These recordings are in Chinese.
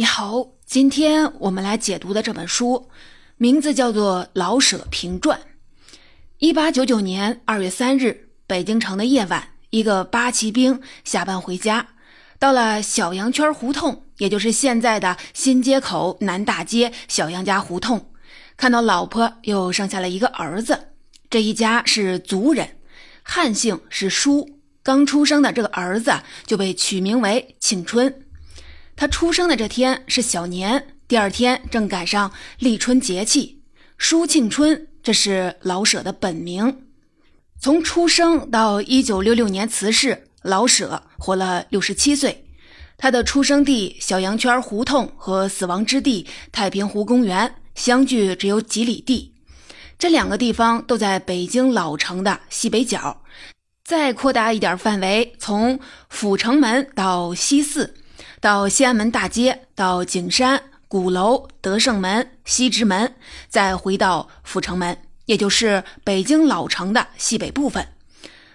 你好，今天我们来解读的这本书，名字叫做《老舍评传》。一八九九年二月三日，北京城的夜晚，一个八旗兵下班回家，到了小羊圈胡同，也就是现在的新街口南大街小杨家胡同，看到老婆又生下了一个儿子。这一家是族人，汉姓是舒，刚出生的这个儿子就被取名为庆春。他出生的这天是小年，第二天正赶上立春节气。舒庆春，这是老舍的本名。从出生到一九六六年辞世，老舍活了六十七岁。他的出生地小羊圈胡同和死亡之地太平湖公园相距只有几里地，这两个地方都在北京老城的西北角。再扩大一点范围，从阜成门到西四。到西安门大街，到景山鼓楼、德胜门、西直门，再回到阜成门，也就是北京老城的西北部分。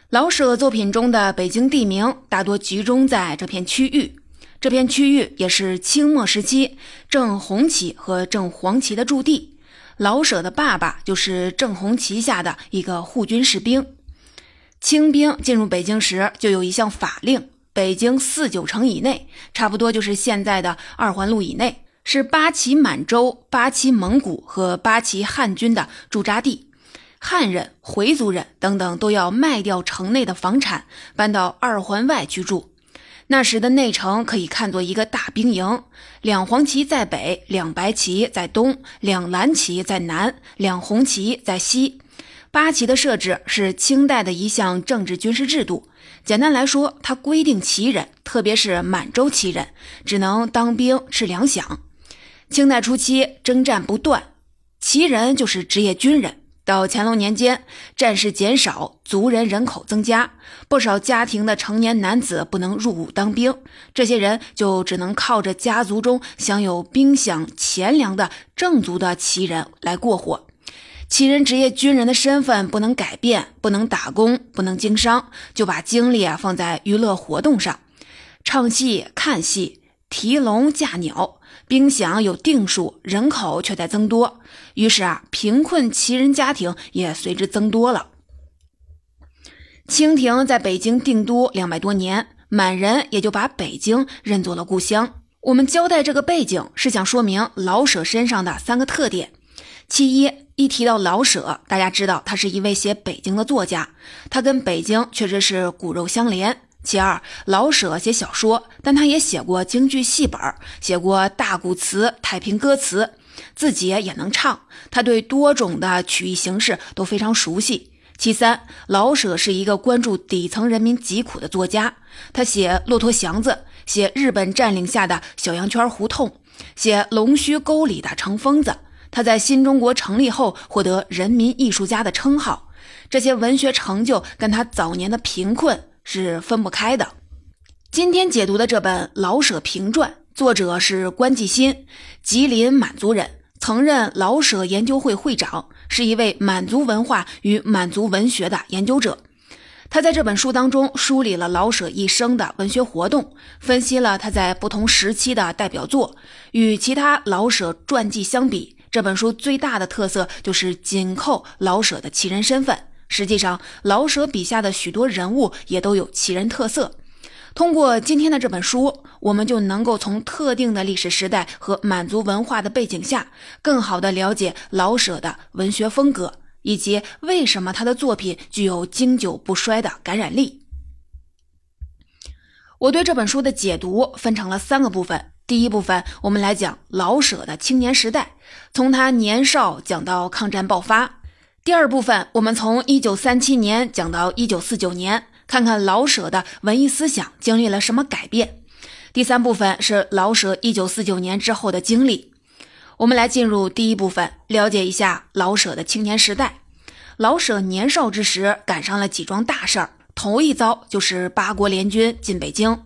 老舍作品中的北京地名大多集中在这片区域，这片区域也是清末时期正红旗和正黄旗的驻地。老舍的爸爸就是正红旗下的一个护军士兵。清兵进入北京时，就有一项法令。北京四九城以内，差不多就是现在的二环路以内，是八旗满洲、八旗蒙古和八旗汉军的驻扎地。汉人、回族人等等都要卖掉城内的房产，搬到二环外居住。那时的内城可以看作一个大兵营，两黄旗在北，两白旗在东，两蓝旗在南，两红旗在西。八旗的设置是清代的一项政治军事制度。简单来说，它规定旗人，特别是满洲旗人，只能当兵吃粮饷。清代初期征战不断，旗人就是职业军人。到乾隆年间，战事减少，族人人口增加，不少家庭的成年男子不能入伍当兵，这些人就只能靠着家族中享有兵饷钱粮的正族的旗人来过活。旗人职业军人的身份不能改变，不能打工，不能经商，就把精力啊放在娱乐活动上，唱戏、看戏、提笼架鸟。兵饷有定数，人口却在增多，于是啊，贫困旗人家庭也随之增多了。清廷在北京定都两百多年，满人也就把北京认作了故乡。我们交代这个背景，是想说明老舍身上的三个特点：其一。一提到老舍，大家知道他是一位写北京的作家，他跟北京确实是骨肉相连。其二，老舍写小说，但他也写过京剧戏本，写过大鼓词、太平歌词，自己也能唱，他对多种的曲艺形式都非常熟悉。其三，老舍是一个关注底层人民疾苦的作家，他写骆驼祥子，写日本占领下的小羊圈胡同，写龙须沟里的成疯子。他在新中国成立后获得人民艺术家的称号，这些文学成就跟他早年的贫困是分不开的。今天解读的这本《老舍评传》，作者是关继新，吉林满族人，曾任老舍研究会会长，是一位满族文化与满族文学的研究者。他在这本书当中梳理了老舍一生的文学活动，分析了他在不同时期的代表作，与其他老舍传记相比。这本书最大的特色就是紧扣老舍的奇人身份。实际上，老舍笔下的许多人物也都有奇人特色。通过今天的这本书，我们就能够从特定的历史时代和满族文化的背景下，更好地了解老舍的文学风格，以及为什么他的作品具有经久不衰的感染力。我对这本书的解读分成了三个部分。第一部分，我们来讲老舍的青年时代，从他年少讲到抗战爆发。第二部分，我们从一九三七年讲到一九四九年，看看老舍的文艺思想经历了什么改变。第三部分是老舍一九四九年之后的经历。我们来进入第一部分，了解一下老舍的青年时代。老舍年少之时赶上了几桩大事儿，头一遭就是八国联军进北京。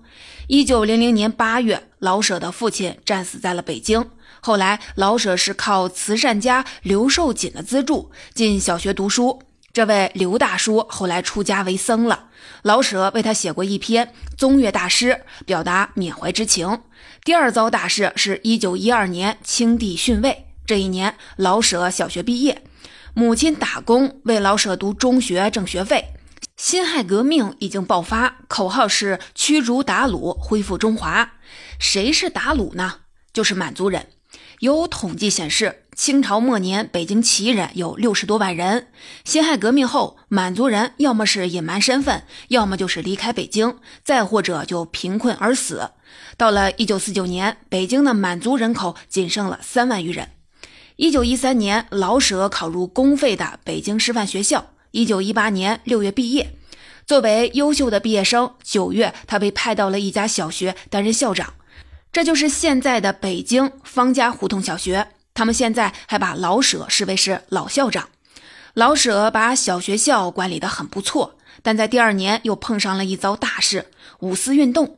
一九零零年八月。老舍的父亲战死在了北京。后来，老舍是靠慈善家刘寿锦的资助进小学读书。这位刘大叔后来出家为僧了，老舍为他写过一篇《宗岳大师》，表达缅怀之情。第二遭大事是一九一二年清帝逊位，这一年老舍小学毕业，母亲打工为老舍读中学挣学费。辛亥革命已经爆发，口号是驱逐鞑虏，恢复中华。谁是鞑虏呢？就是满族人。有统计显示，清朝末年北京旗人有六十多万人。辛亥革命后，满族人要么是隐瞒身份，要么就是离开北京，再或者就贫困而死。到了一九四九年，北京的满族人口仅剩了三万余人。一九一三年，老舍考入公费的北京师范学校。一九一八年六月毕业，作为优秀的毕业生，九月他被派到了一家小学担任校长，这就是现在的北京方家胡同小学。他们现在还把老舍视为是老校长。老舍把小学校管理得很不错，但在第二年又碰上了一遭大事——五四运动。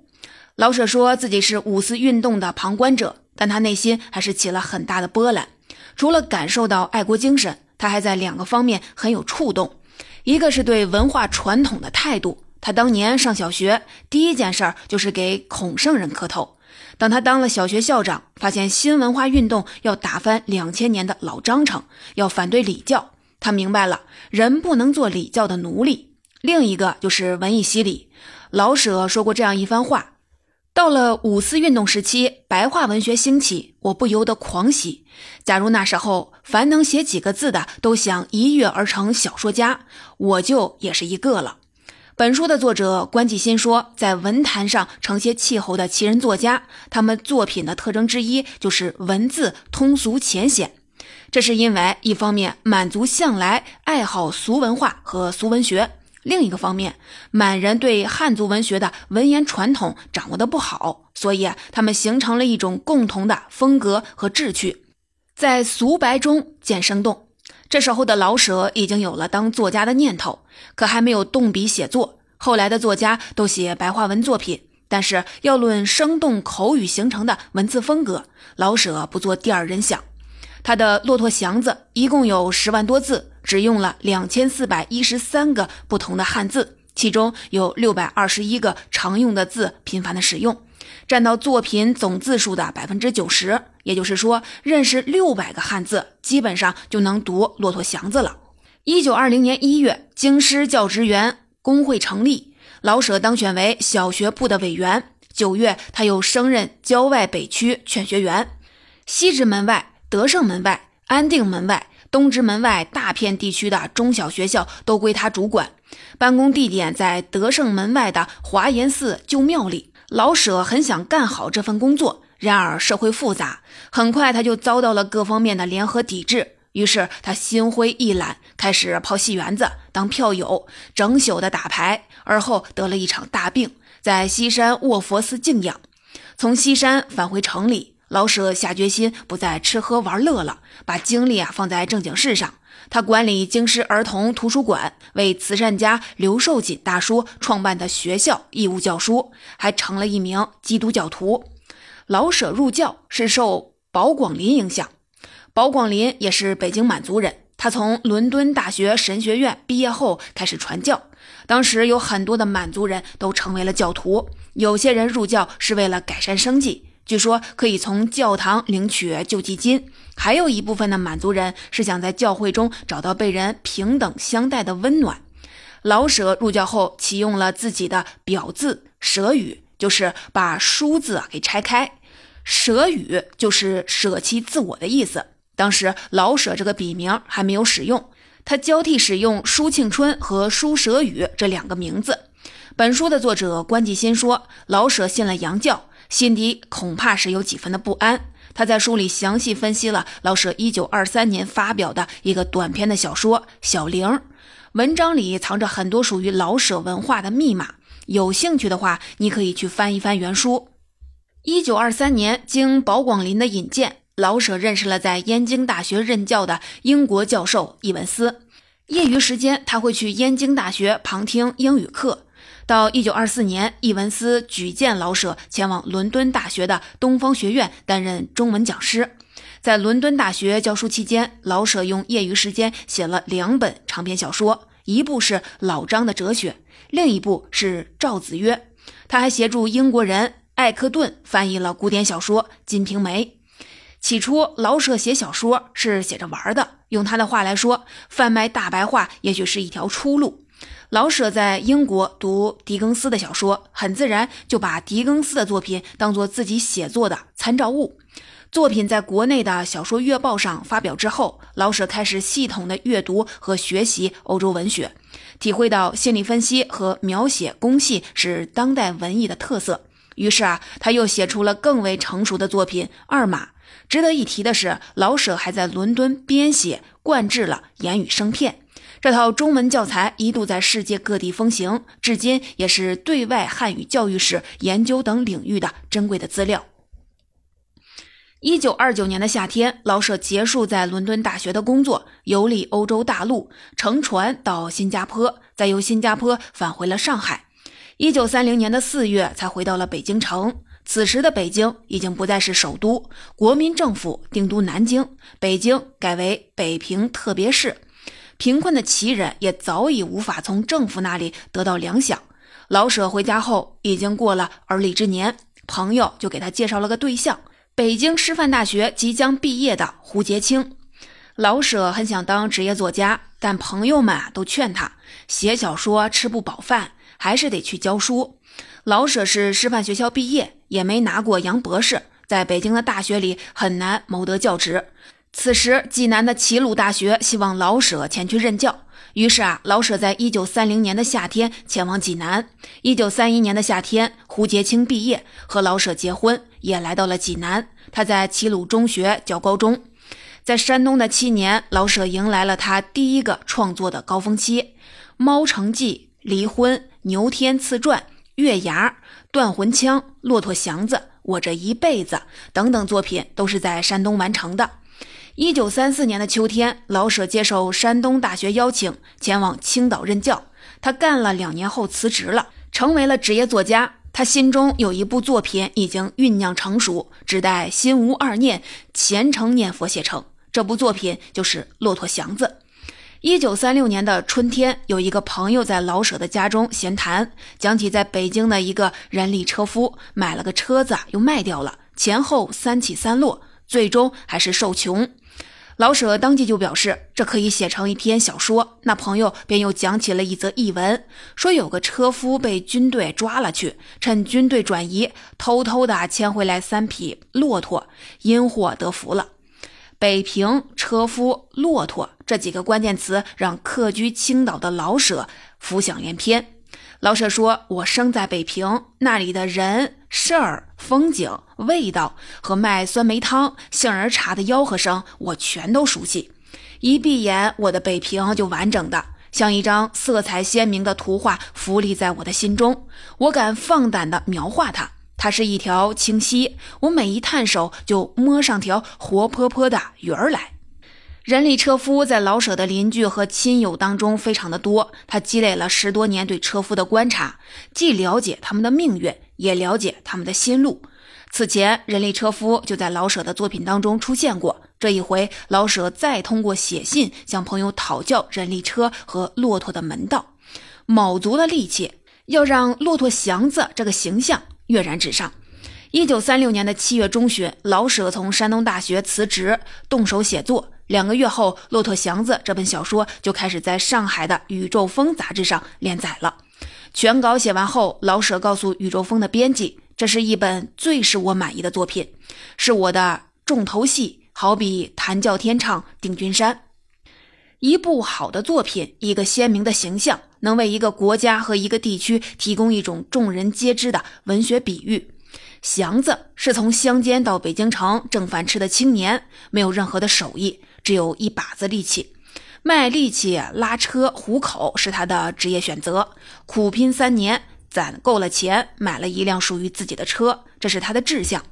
老舍说自己是五四运动的旁观者，但他内心还是起了很大的波澜。除了感受到爱国精神，他还在两个方面很有触动。一个是对文化传统的态度。他当年上小学，第一件事儿就是给孔圣人磕头。等他当了小学校长，发现新文化运动要打翻两千年的老章程，要反对礼教，他明白了人不能做礼教的奴隶。另一个就是文艺洗礼。老舍说过这样一番话：到了五四运动时期，白话文学兴起，我不由得狂喜。假如那时候凡能写几个字的都想一跃而成小说家，我就也是一个了。本书的作者关继新说，在文坛上承接气候的奇人作家，他们作品的特征之一就是文字通俗浅显。这是因为一方面满族向来爱好俗文化和俗文学，另一个方面满人对汉族文学的文言传统掌握的不好，所以他们形成了一种共同的风格和志趣。在俗白中见生动。这时候的老舍已经有了当作家的念头，可还没有动笔写作。后来的作家都写白话文作品，但是要论生动口语形成的文字风格，老舍不做第二人想。他的《骆驼祥子》一共有十万多字，只用了两千四百一十三个不同的汉字，其中有六百二十一个常用的字频繁的使用。占到作品总字数的百分之九十，也就是说，认识六百个汉字，基本上就能读《骆驼祥子》了。一九二零年一月，京师教职员工会成立，老舍当选为小学部的委员。九月，他又升任郊外北区劝学员。西直门外、德胜门外、安定门外、东直门外大片地区的中小学校都归他主管，办公地点在德胜门外的华严寺旧庙里。老舍很想干好这份工作，然而社会复杂，很快他就遭到了各方面的联合抵制。于是他心灰意懒，开始泡戏园子当票友，整宿的打牌，而后得了一场大病，在西山卧佛寺静养。从西山返回城里，老舍下决心不再吃喝玩乐了，把精力啊放在正经事上。他管理京师儿童图书馆，为慈善家刘寿锦大叔创办的学校义务教书，还成了一名基督教徒。老舍入教是受保广林影响，保广林也是北京满族人。他从伦敦大学神学院毕业后开始传教，当时有很多的满族人都成为了教徒，有些人入教是为了改善生计。据说可以从教堂领取救济金，还有一部分的满族人是想在教会中找到被人平等相待的温暖。老舍入教后启用了自己的表字“舍语”，就是把“书”字啊给拆开，“舍语”就是舍弃自我的意思。当时老舍这个笔名还没有使用，他交替使用舒庆春和舒舍语这两个名字。本书的作者关继新说，老舍信了洋教。心底恐怕是有几分的不安。他在书里详细分析了老舍一九二三年发表的一个短篇的小说《小玲》，文章里藏着很多属于老舍文化的密码。有兴趣的话，你可以去翻一翻原书。一九二三年，经保广林的引荐，老舍认识了在燕京大学任教的英国教授伊文斯。业余时间，他会去燕京大学旁听英语课。到一九二四年，伊文斯举荐老舍前往伦敦大学的东方学院担任中文讲师。在伦敦大学教书期间，老舍用业余时间写了两本长篇小说，一部是老张的哲学，另一部是赵子曰。他还协助英国人艾克顿翻译了古典小说《金瓶梅》。起初，老舍写小说是写着玩的，用他的话来说，贩卖大白话也许是一条出路。老舍在英国读狄更斯的小说，很自然就把狄更斯的作品当做自己写作的参照物。作品在国内的小说月报上发表之后，老舍开始系统的阅读和学习欧洲文学，体会到心理分析和描写工细是当代文艺的特色。于是啊，他又写出了更为成熟的作品《二马》。值得一提的是，老舍还在伦敦编写灌制了《言语生片》这套中文教材，一度在世界各地风行，至今也是对外汉语教育史研究等领域的珍贵的资料。一九二九年的夏天，老舍结束在伦敦大学的工作，游历欧洲大陆，乘船到新加坡，再由新加坡返回了上海。一九三零年的四月，才回到了北京城。此时的北京已经不再是首都，国民政府定都南京，北京改为北平特别市。贫困的奇人也早已无法从政府那里得到粮饷。老舍回家后，已经过了而立之年，朋友就给他介绍了个对象。北京师范大学即将毕业的胡杰清，老舍很想当职业作家，但朋友们啊都劝他写小说吃不饱饭，还是得去教书。老舍是师范学校毕业，也没拿过洋博士，在北京的大学里很难谋得教职。此时，济南的齐鲁大学希望老舍前去任教，于是啊，老舍在一九三零年的夏天前往济南。一九三一年的夏天，胡杰清毕业，和老舍结婚。也来到了济南，他在齐鲁中学教高中。在山东的七年，老舍迎来了他第一个创作的高峰期，《猫城记》《离婚》《牛天赐传》《月牙》《断魂枪》《骆驼祥子》《我这一辈子》等等作品都是在山东完成的。一九三四年的秋天，老舍接受山东大学邀请，前往青岛任教。他干了两年后辞职了，成为了职业作家。他心中有一部作品已经酝酿成熟，只待心无二念，虔诚念佛写成。这部作品就是《骆驼祥子》。一九三六年的春天，有一个朋友在老舍的家中闲谈，讲起在北京的一个人力车夫买了个车子又卖掉了，前后三起三落，最终还是受穷。老舍当即就表示，这可以写成一篇小说。那朋友便又讲起了一则译文，说有个车夫被军队抓了去，趁军队转移，偷偷的牵回来三匹骆驼，因祸得福了。北平车夫骆驼这几个关键词，让客居青岛的老舍浮想联翩。老舍说：“我生在北平，那里的人、事儿、风景、味道和卖酸梅汤、杏仁茶的吆喝声，我全都熟悉。一闭眼，我的北平就完整的像一张色彩鲜明的图画浮立在我的心中。我敢放胆地描画它，它是一条清溪，我每一探手就摸上条活泼泼的鱼儿来。”人力车夫在老舍的邻居和亲友当中非常的多，他积累了十多年对车夫的观察，既了解他们的命运，也了解他们的心路。此前，人力车夫就在老舍的作品当中出现过。这一回，老舍再通过写信向朋友讨教人力车和骆驼的门道，卯足了力气，要让骆驼祥子这个形象跃然纸上。一九三六年的七月中旬，老舍从山东大学辞职，动手写作。两个月后，《骆驼祥子》这本小说就开始在上海的《宇宙风》杂志上连载了。全稿写完后，老舍告诉《宇宙风》的编辑：“这是一本最使我满意的作品，是我的重头戏，好比弹教天唱《定军山》。一部好的作品，一个鲜明的形象，能为一个国家和一个地区提供一种众人皆知的文学比喻。祥子是从乡间到北京城挣饭吃的青年，没有任何的手艺。”只有一把子力气，卖力气拉车糊口是他的职业选择。苦拼三年，攒够了钱，买了一辆属于自己的车，这是他的志向。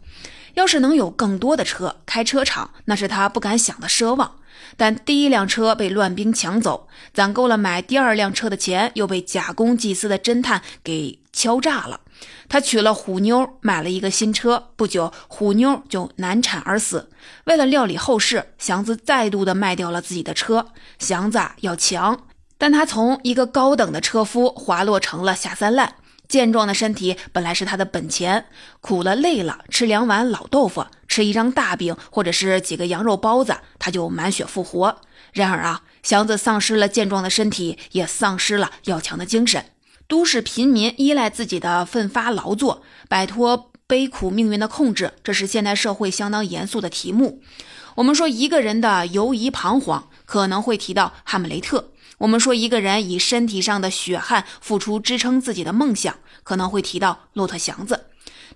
要是能有更多的车，开车厂，那是他不敢想的奢望。但第一辆车被乱兵抢走，攒够了买第二辆车的钱，又被假公济私的侦探给敲诈了。他娶了虎妞，买了一个新车。不久，虎妞就难产而死。为了料理后事，祥子再度的卖掉了自己的车。祥子要强，但他从一个高等的车夫滑落成了下三滥。健壮的身体本来是他的本钱，苦了累了，吃两碗老豆腐，吃一张大饼，或者是几个羊肉包子，他就满血复活。然而啊，祥子丧失了健壮的身体，也丧失了要强的精神。都市贫民依赖自己的奋发劳作，摆脱悲苦命运的控制，这是现代社会相当严肃的题目。我们说一个人的犹疑彷徨，可能会提到哈姆雷特。我们说，一个人以身体上的血汗付出支撑自己的梦想，可能会提到骆驼祥子。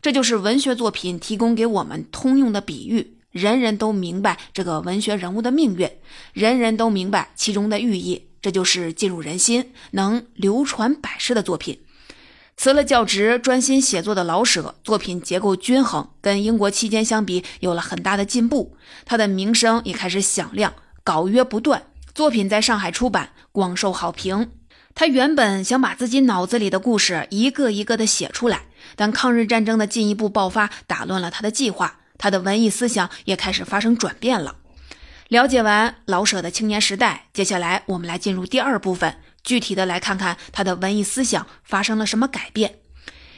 这就是文学作品提供给我们通用的比喻，人人都明白这个文学人物的命运，人人都明白其中的寓意。这就是进入人心、能流传百世的作品。辞了教职，专心写作的老舍，作品结构均衡，跟英国期间相比有了很大的进步。他的名声也开始响亮，稿约不断。作品在上海出版，广受好评。他原本想把自己脑子里的故事一个一个的写出来，但抗日战争的进一步爆发打乱了他的计划，他的文艺思想也开始发生转变了。了解完老舍的青年时代，接下来我们来进入第二部分，具体的来看看他的文艺思想发生了什么改变。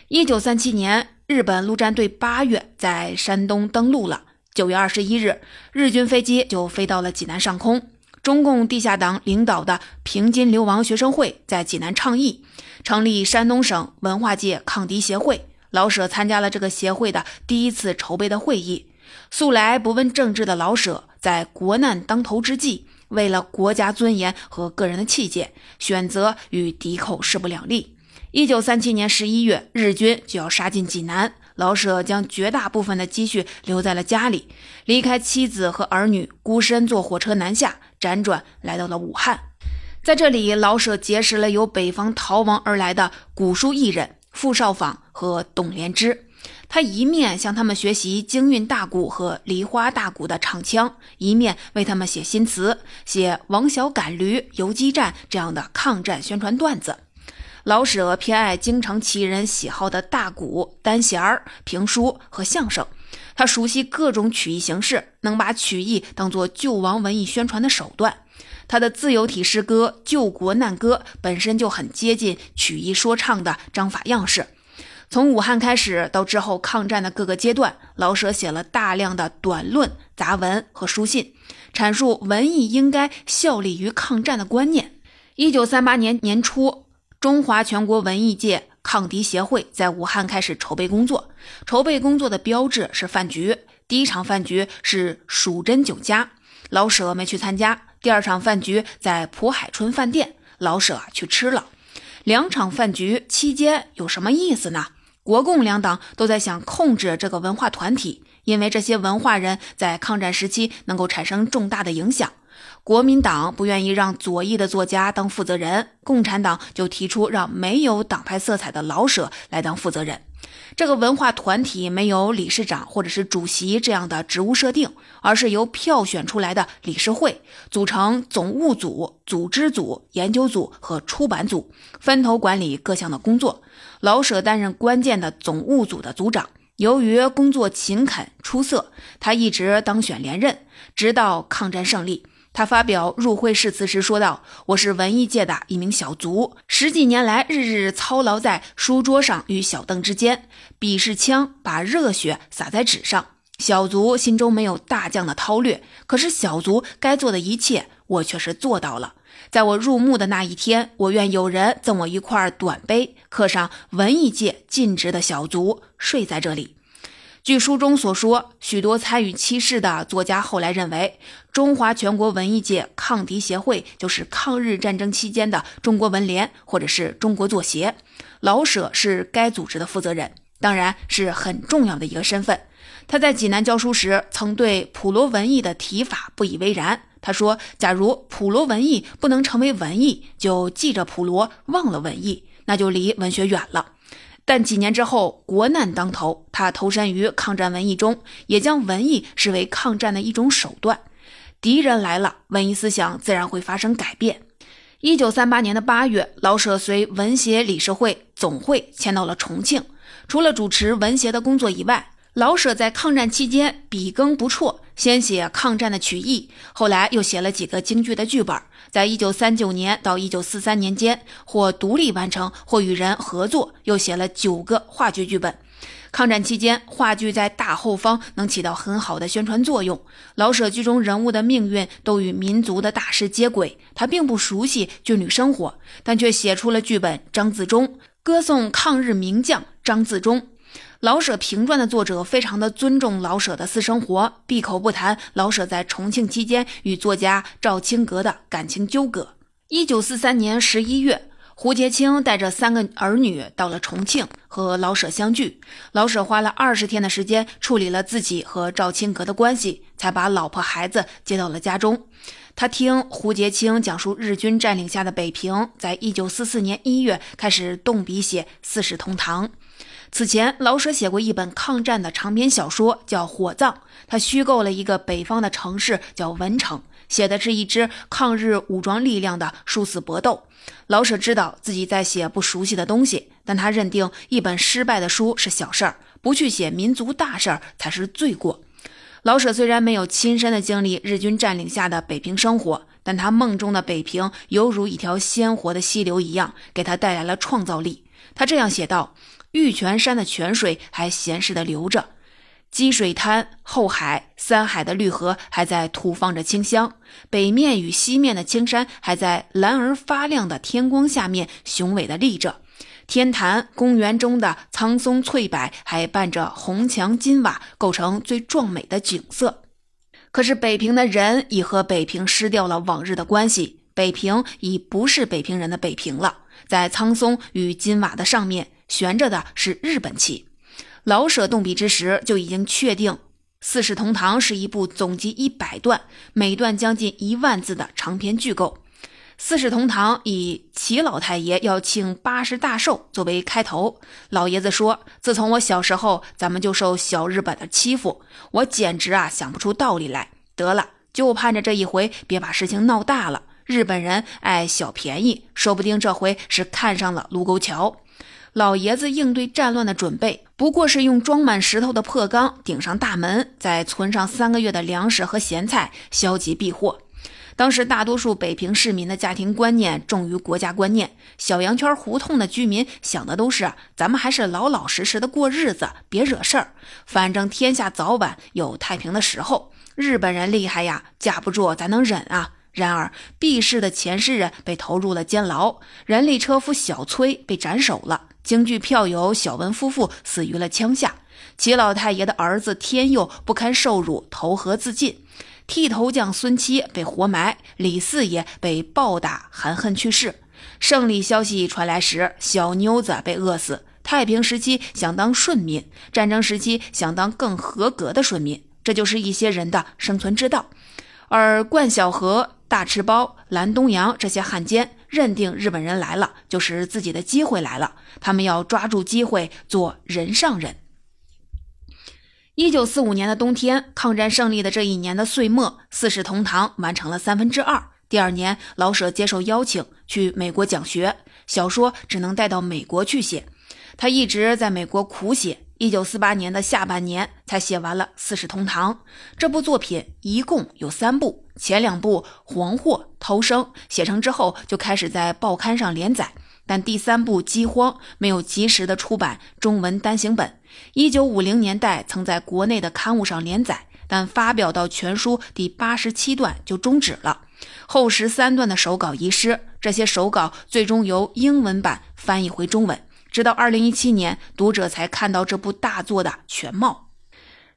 一九三七年，日本陆战队八月在山东登陆了，九月二十一日，日军飞机就飞到了济南上空。中共地下党领导的平津流亡学生会在济南倡议成立山东省文化界抗敌协会。老舍参加了这个协会的第一次筹备的会议。素来不问政治的老舍，在国难当头之际，为了国家尊严和个人的气节，选择与敌寇势不两立。一九三七年十一月，日军就要杀进济南。老舍将绝大部分的积蓄留在了家里，离开妻子和儿女，孤身坐火车南下，辗转来到了武汉。在这里，老舍结识了由北方逃亡而来的古书艺人傅少访和董连枝。他一面向他们学习京韵大鼓和梨花大鼓的唱腔，一面为他们写新词，写王小赶驴、游击战这样的抗战宣传段子。老舍偏爱京城奇人喜好的大鼓、单弦儿、评书和相声，他熟悉各种曲艺形式，能把曲艺当作救亡文艺宣传的手段。他的自由体诗歌《救国难歌》本身就很接近曲艺说唱的章法样式。从武汉开始到之后抗战的各个阶段，老舍写了大量的短论、杂文和书信，阐述文艺应该效力于抗战的观念。一九三八年年初。中华全国文艺界抗敌协会在武汉开始筹备工作。筹备工作的标志是饭局。第一场饭局是蜀珍酒家，老舍没去参加。第二场饭局在蒲海春饭店，老舍去吃了。两场饭局期间有什么意思呢？国共两党都在想控制这个文化团体，因为这些文化人在抗战时期能够产生重大的影响。国民党不愿意让左翼的作家当负责人，共产党就提出让没有党派色彩的老舍来当负责人。这个文化团体没有理事长或者是主席这样的职务设定，而是由票选出来的理事会组成总务组、组织组、研究组和出版组，分头管理各项的工作。老舍担任关键的总务组的组长，由于工作勤恳出色，他一直当选连任，直到抗战胜利。他发表入会誓词时说道：“我是文艺界的一名小卒，十几年来日日操劳在书桌上与小凳之间，笔是枪，把热血洒在纸上。小卒心中没有大将的韬略，可是小卒该做的一切，我却是做到了。在我入墓的那一天，我愿有人赠我一块短碑，刻上文艺界尽职的小卒睡在这里。”据书中所说，许多参与七事的作家后来认为，中华全国文艺界抗敌协会就是抗日战争期间的中国文联或者是中国作协。老舍是该组织的负责人，当然是很重要的一个身份。他在济南教书时，曾对普罗文艺的提法不以为然。他说：“假如普罗文艺不能成为文艺，就记着普罗，忘了文艺，那就离文学远了。”但几年之后，国难当头，他投身于抗战文艺中，也将文艺视为抗战的一种手段。敌人来了，文艺思想自然会发生改变。一九三八年的八月，老舍随文协理事会总会迁到了重庆。除了主持文协的工作以外，老舍在抗战期间笔耕不辍，先写抗战的曲艺，后来又写了几个京剧的剧本。在一九三九年到一九四三年间，或独立完成，或与人合作，又写了九个话剧剧本。抗战期间，话剧在大后方能起到很好的宣传作用。老舍剧中人物的命运都与民族的大事接轨。他并不熟悉军旅生活，但却写出了剧本《张自忠》，歌颂抗日名将张自忠。老舍评传的作者非常的尊重老舍的私生活，闭口不谈老舍在重庆期间与作家赵青阁的感情纠葛。一九四三年十一月。胡杰清带着三个儿女到了重庆，和老舍相聚。老舍花了二十天的时间处理了自己和赵青阁的关系，才把老婆孩子接到了家中。他听胡杰清讲述日军占领下的北平，在一九四四年一月开始动笔写《四世同堂》。此前，老舍写过一本抗战的长篇小说，叫《火葬》，他虚构了一个北方的城市，叫文城。写的是一支抗日武装力量的殊死搏斗。老舍知道自己在写不熟悉的东西，但他认定一本失败的书是小事儿，不去写民族大事儿才是罪过。老舍虽然没有亲身的经历日军占领下的北平生活，但他梦中的北平犹如一条鲜活的溪流一样，给他带来了创造力。他这样写道：“玉泉山的泉水还闲适地流着。”积水滩、后海、三海的绿河还在吐放着清香，北面与西面的青山还在蓝而发亮的天光下面雄伟地立着。天坛公园中的苍松翠柏还伴着红墙金瓦，构成最壮美的景色。可是北平的人已和北平失掉了往日的关系，北平已不是北平人的北平了。在苍松与金瓦的上面悬着的是日本旗。老舍动笔之时就已经确定，《四世同堂》是一部总集一百段、每段将近一万字的长篇巨构。《四世同堂》以齐老太爷要庆八十大寿作为开头。老爷子说：“自从我小时候，咱们就受小日本的欺负，我简直啊想不出道理来。得了，就盼着这一回别把事情闹大了。日本人爱小便宜，说不定这回是看上了卢沟桥。”老爷子应对战乱的准备，不过是用装满石头的破缸顶上大门，再存上三个月的粮食和咸菜，消极避祸。当时大多数北平市民的家庭观念重于国家观念，小羊圈胡同的居民想的都是：咱们还是老老实实的过日子，别惹事儿。反正天下早晚有太平的时候。日本人厉害呀，架不住咱能忍啊。然而，毕氏的前世人被投入了监牢，人力车夫小崔被斩首了。京剧票友小文夫妇死于了枪下，齐老太爷的儿子天佑不堪受辱投河自尽，剃头匠孙七被活埋，李四爷被暴打含恨去世。胜利消息传来时，小妞子被饿死。太平时期想当顺民，战争时期想当更合格的顺民，这就是一些人的生存之道。而冠晓荷。大赤包、蓝东阳这些汉奸认定日本人来了就是自己的机会来了，他们要抓住机会做人上人。一九四五年的冬天，抗战胜利的这一年的岁末，《四世同堂》完成了三分之二。第二年，老舍接受邀请去美国讲学，小说只能带到美国去写。他一直在美国苦写。一九四八年的下半年才写完了《四世同堂》这部作品，一共有三部。前两部《黄祸》《偷生》写成之后，就开始在报刊上连载，但第三部《饥荒》没有及时的出版中文单行本。一九五零年代曾在国内的刊物上连载，但发表到全书第八十七段就终止了，后十三段的手稿遗失。这些手稿最终由英文版翻译回中文。直到二零一七年，读者才看到这部大作的全貌。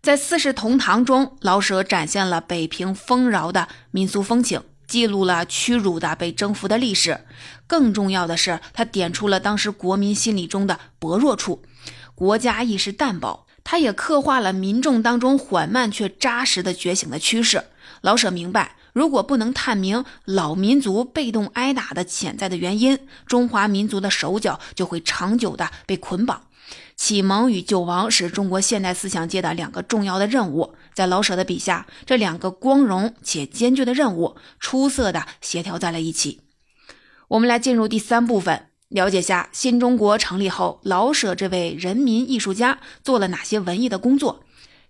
在《四世同堂》中，老舍展现了北平丰饶的民俗风情，记录了屈辱的被征服的历史。更重要的是，他点出了当时国民心理中的薄弱处，国家意识淡薄。他也刻画了民众当中缓慢却扎实的觉醒的趋势。老舍明白。如果不能探明老民族被动挨打的潜在的原因，中华民族的手脚就会长久的被捆绑。启蒙与救亡是中国现代思想界的两个重要的任务，在老舍的笔下，这两个光荣且艰巨的任务出色的协调在了一起。我们来进入第三部分，了解下新中国成立后，老舍这位人民艺术家做了哪些文艺的工作。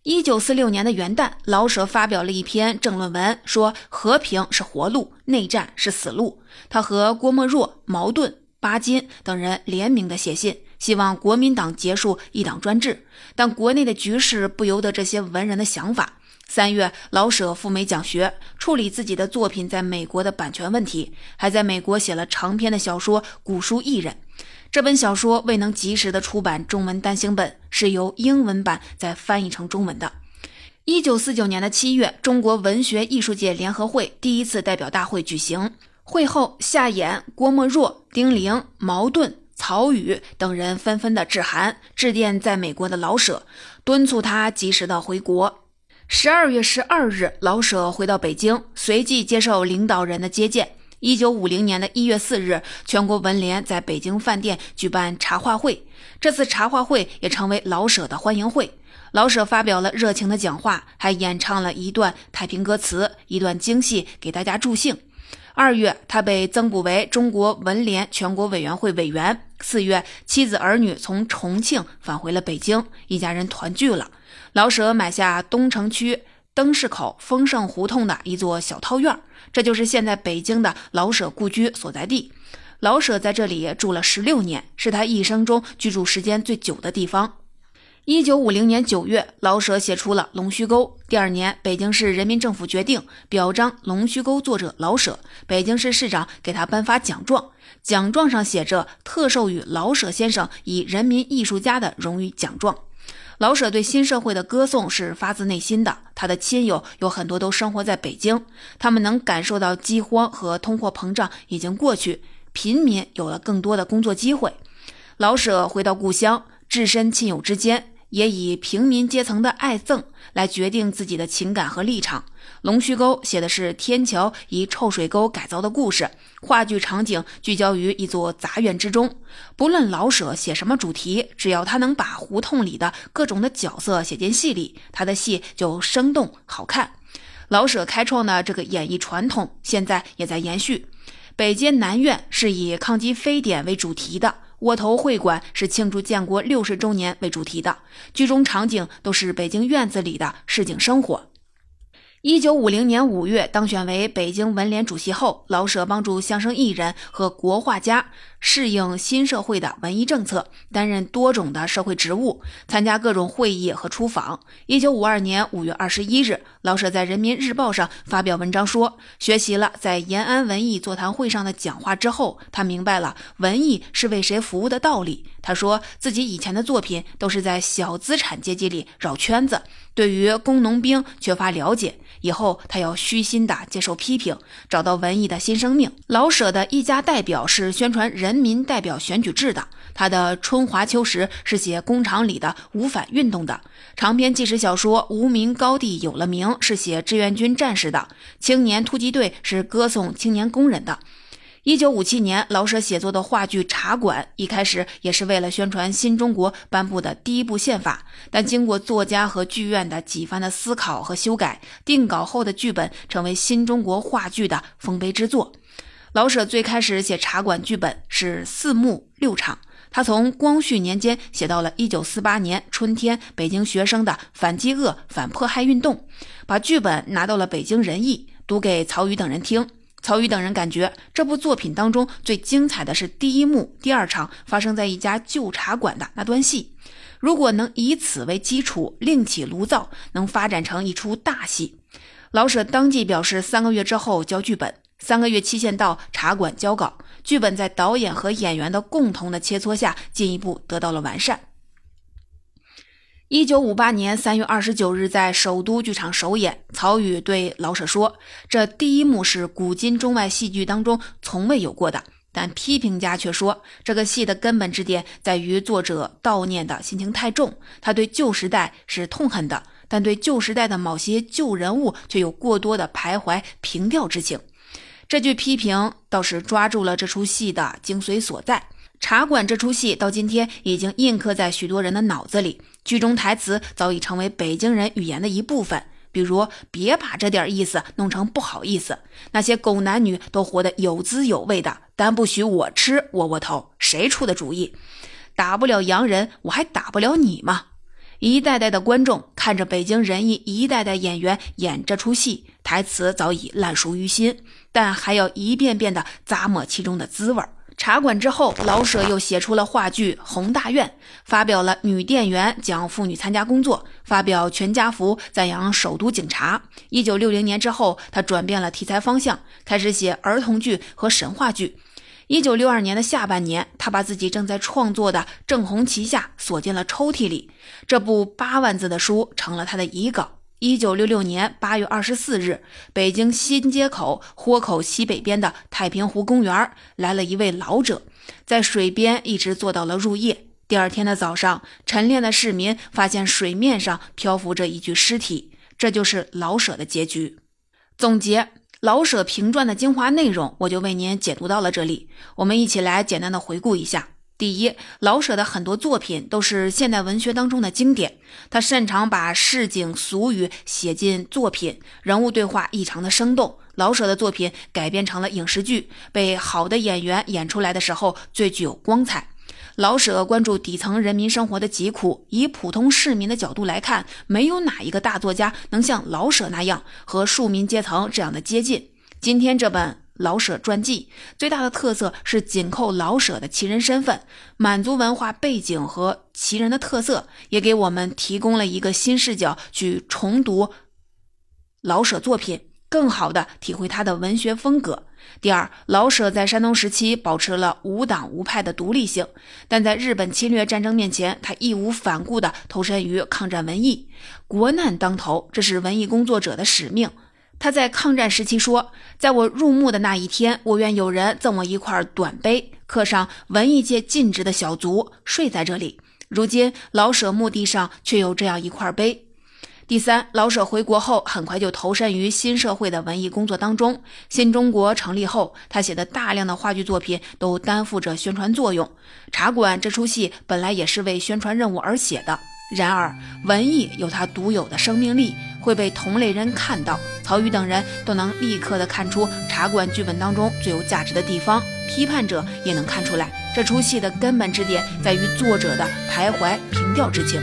一九四六年的元旦，老舍发表了一篇政论文，说和平是活路，内战是死路。他和郭沫若、茅盾、巴金等人联名的写信，希望国民党结束一党专制。但国内的局势不由得这些文人的想法。三月，老舍赴美讲学，处理自己的作品在美国的版权问题，还在美国写了长篇的小说《古书艺人》。这本小说未能及时的出版中文单行本，是由英文版再翻译成中文的。一九四九年的七月，中国文学艺术界联合会第一次代表大会举行，会后夏衍、郭沫若、丁玲、茅盾、曹禺等人纷纷的致函致电在美国的老舍，敦促他及时的回国。十二月十二日，老舍回到北京，随即接受领导人的接见。一九五零年的一月四日，全国文联在北京饭店举办茶话会，这次茶话会也成为老舍的欢迎会。老舍发表了热情的讲话，还演唱了一段太平歌词，一段京戏，给大家助兴。二月，他被增补为中国文联全国委员会委员。四月，妻子儿女从重庆返回了北京，一家人团聚了。老舍买下东城区灯市口丰盛胡同的一座小套院，这就是现在北京的老舍故居所在地。老舍在这里住了十六年，是他一生中居住时间最久的地方。一九五零年九月，老舍写出了《龙须沟》。第二年，北京市人民政府决定表彰《龙须沟》作者老舍，北京市市长给他颁发奖状，奖状上写着“特授予老舍先生以人民艺术家的荣誉奖状”。老舍对新社会的歌颂是发自内心的。他的亲友有很多都生活在北京，他们能感受到饥荒和通货膨胀已经过去，平民有了更多的工作机会。老舍回到故乡，置身亲友之间。也以平民阶层的爱憎来决定自己的情感和立场。《龙须沟》写的是天桥以臭水沟改造的故事，话剧场景聚焦于一座杂院之中。不论老舍写什么主题，只要他能把胡同里的各种的角色写进戏里，他的戏就生动好看。老舍开创的这个演绎传统，现在也在延续。北街南院是以抗击非典为主题的。窝头会馆是庆祝建国六十周年为主题的，剧中场景都是北京院子里的市井生活。一九五零年五月当选为北京文联主席后，老舍帮助相声艺人和国画家适应新社会的文艺政策，担任多种的社会职务，参加各种会议和出访。一九五二年五月二十一日，老舍在《人民日报》上发表文章说，学习了在延安文艺座谈会上的讲话之后，他明白了文艺是为谁服务的道理。他说自己以前的作品都是在小资产阶级里绕圈子，对于工农兵缺乏了解。以后他要虚心的接受批评，找到文艺的新生命。老舍的一家代表是宣传人民代表选举制的，他的《春华秋实》是写工厂里的无反运动的，长篇纪实小说《无名高地有了名》是写志愿军战士的，《青年突击队》是歌颂青年工人的。一九五七年，老舍写作的话剧《茶馆》一开始也是为了宣传新中国颁布的第一部宪法，但经过作家和剧院的几番的思考和修改，定稿后的剧本成为新中国话剧的丰碑之作。老舍最开始写《茶馆》剧本是四幕六场，他从光绪年间写到了一九四八年春天北京学生的反饥饿、反迫害运动，把剧本拿到了北京人艺，读给曹禺等人听。曹禺等人感觉这部作品当中最精彩的是第一幕第二场发生在一家旧茶馆的那段戏，如果能以此为基础另起炉灶，能发展成一出大戏。老舍当即表示，三个月之后交剧本。三个月期限到，茶馆交稿，剧本在导演和演员的共同的切磋下，进一步得到了完善。一九五八年三月二十九日，在首都剧场首演，曹禺对老舍说：“这第一幕是古今中外戏剧当中从未有过的。”但批评家却说，这个戏的根本之点在于作者悼念的心情太重，他对旧时代是痛恨的，但对旧时代的某些旧人物却有过多的徘徊凭吊之情。这句批评倒是抓住了这出戏的精髓所在。茶馆这出戏到今天已经印刻在许多人的脑子里。剧中台词早已成为北京人语言的一部分，比如“别把这点意思弄成不好意思”，那些狗男女都活得有滋有味的，但不许我吃窝窝头，谁出的主意？打不了洋人，我还打不了你吗？一代代的观众看着北京人艺一代代演员演这出戏，台词早已烂熟于心，但还要一遍遍的咂摸其中的滋味儿。茶馆之后，老舍又写出了话剧《洪大院》，发表了《女店员》，讲妇女参加工作；发表《全家福》，赞扬首都警察。一九六零年之后，他转变了题材方向，开始写儿童剧和神话剧。一九六二年的下半年，他把自己正在创作的《正红旗下》锁进了抽屉里。这部八万字的书成了他的遗稿。一九六六年八月二十四日，北京新街口豁口西北边的太平湖公园来了一位老者，在水边一直坐到了入夜。第二天的早上，晨练的市民发现水面上漂浮着一具尸体，这就是老舍的结局。总结。老舍评传的精华内容，我就为您解读到了这里。我们一起来简单的回顾一下：第一，老舍的很多作品都是现代文学当中的经典，他擅长把市井俗语写进作品，人物对话异常的生动。老舍的作品改编成了影视剧，被好的演员演出来的时候最具有光彩。老舍关注底层人民生活的疾苦，以普通市民的角度来看，没有哪一个大作家能像老舍那样和庶民阶层这样的接近。今天这本老舍传记最大的特色是紧扣老舍的奇人身份，满族文化背景和奇人的特色，也给我们提供了一个新视角去重读老舍作品。更好的体会他的文学风格。第二，老舍在山东时期保持了无党无派的独立性，但在日本侵略战争面前，他义无反顾地投身于抗战文艺。国难当头，这是文艺工作者的使命。他在抗战时期说：“在我入墓的那一天，我愿有人赠我一块短碑，刻上文艺界尽职的小卒睡在这里。”如今，老舍墓地上却有这样一块碑。第三，老舍回国后，很快就投身于新社会的文艺工作当中。新中国成立后，他写的大量的话剧作品都担负着宣传作用。《茶馆》这出戏本来也是为宣传任务而写的，然而文艺有它独有的生命力，会被同类人看到。曹禺等人都能立刻的看出《茶馆》剧本当中最有价值的地方，批判者也能看出来，这出戏的根本之点在于作者的徘徊平调之情。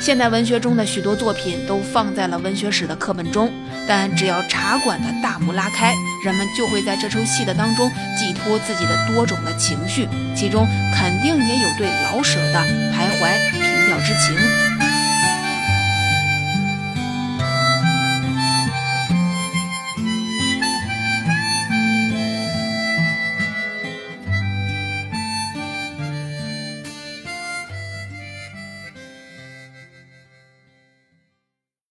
现代文学中的许多作品都放在了文学史的课本中，但只要茶馆的大幕拉开，人们就会在这出戏的当中寄托自己的多种的情绪，其中肯定也有对老舍的徘徊之情。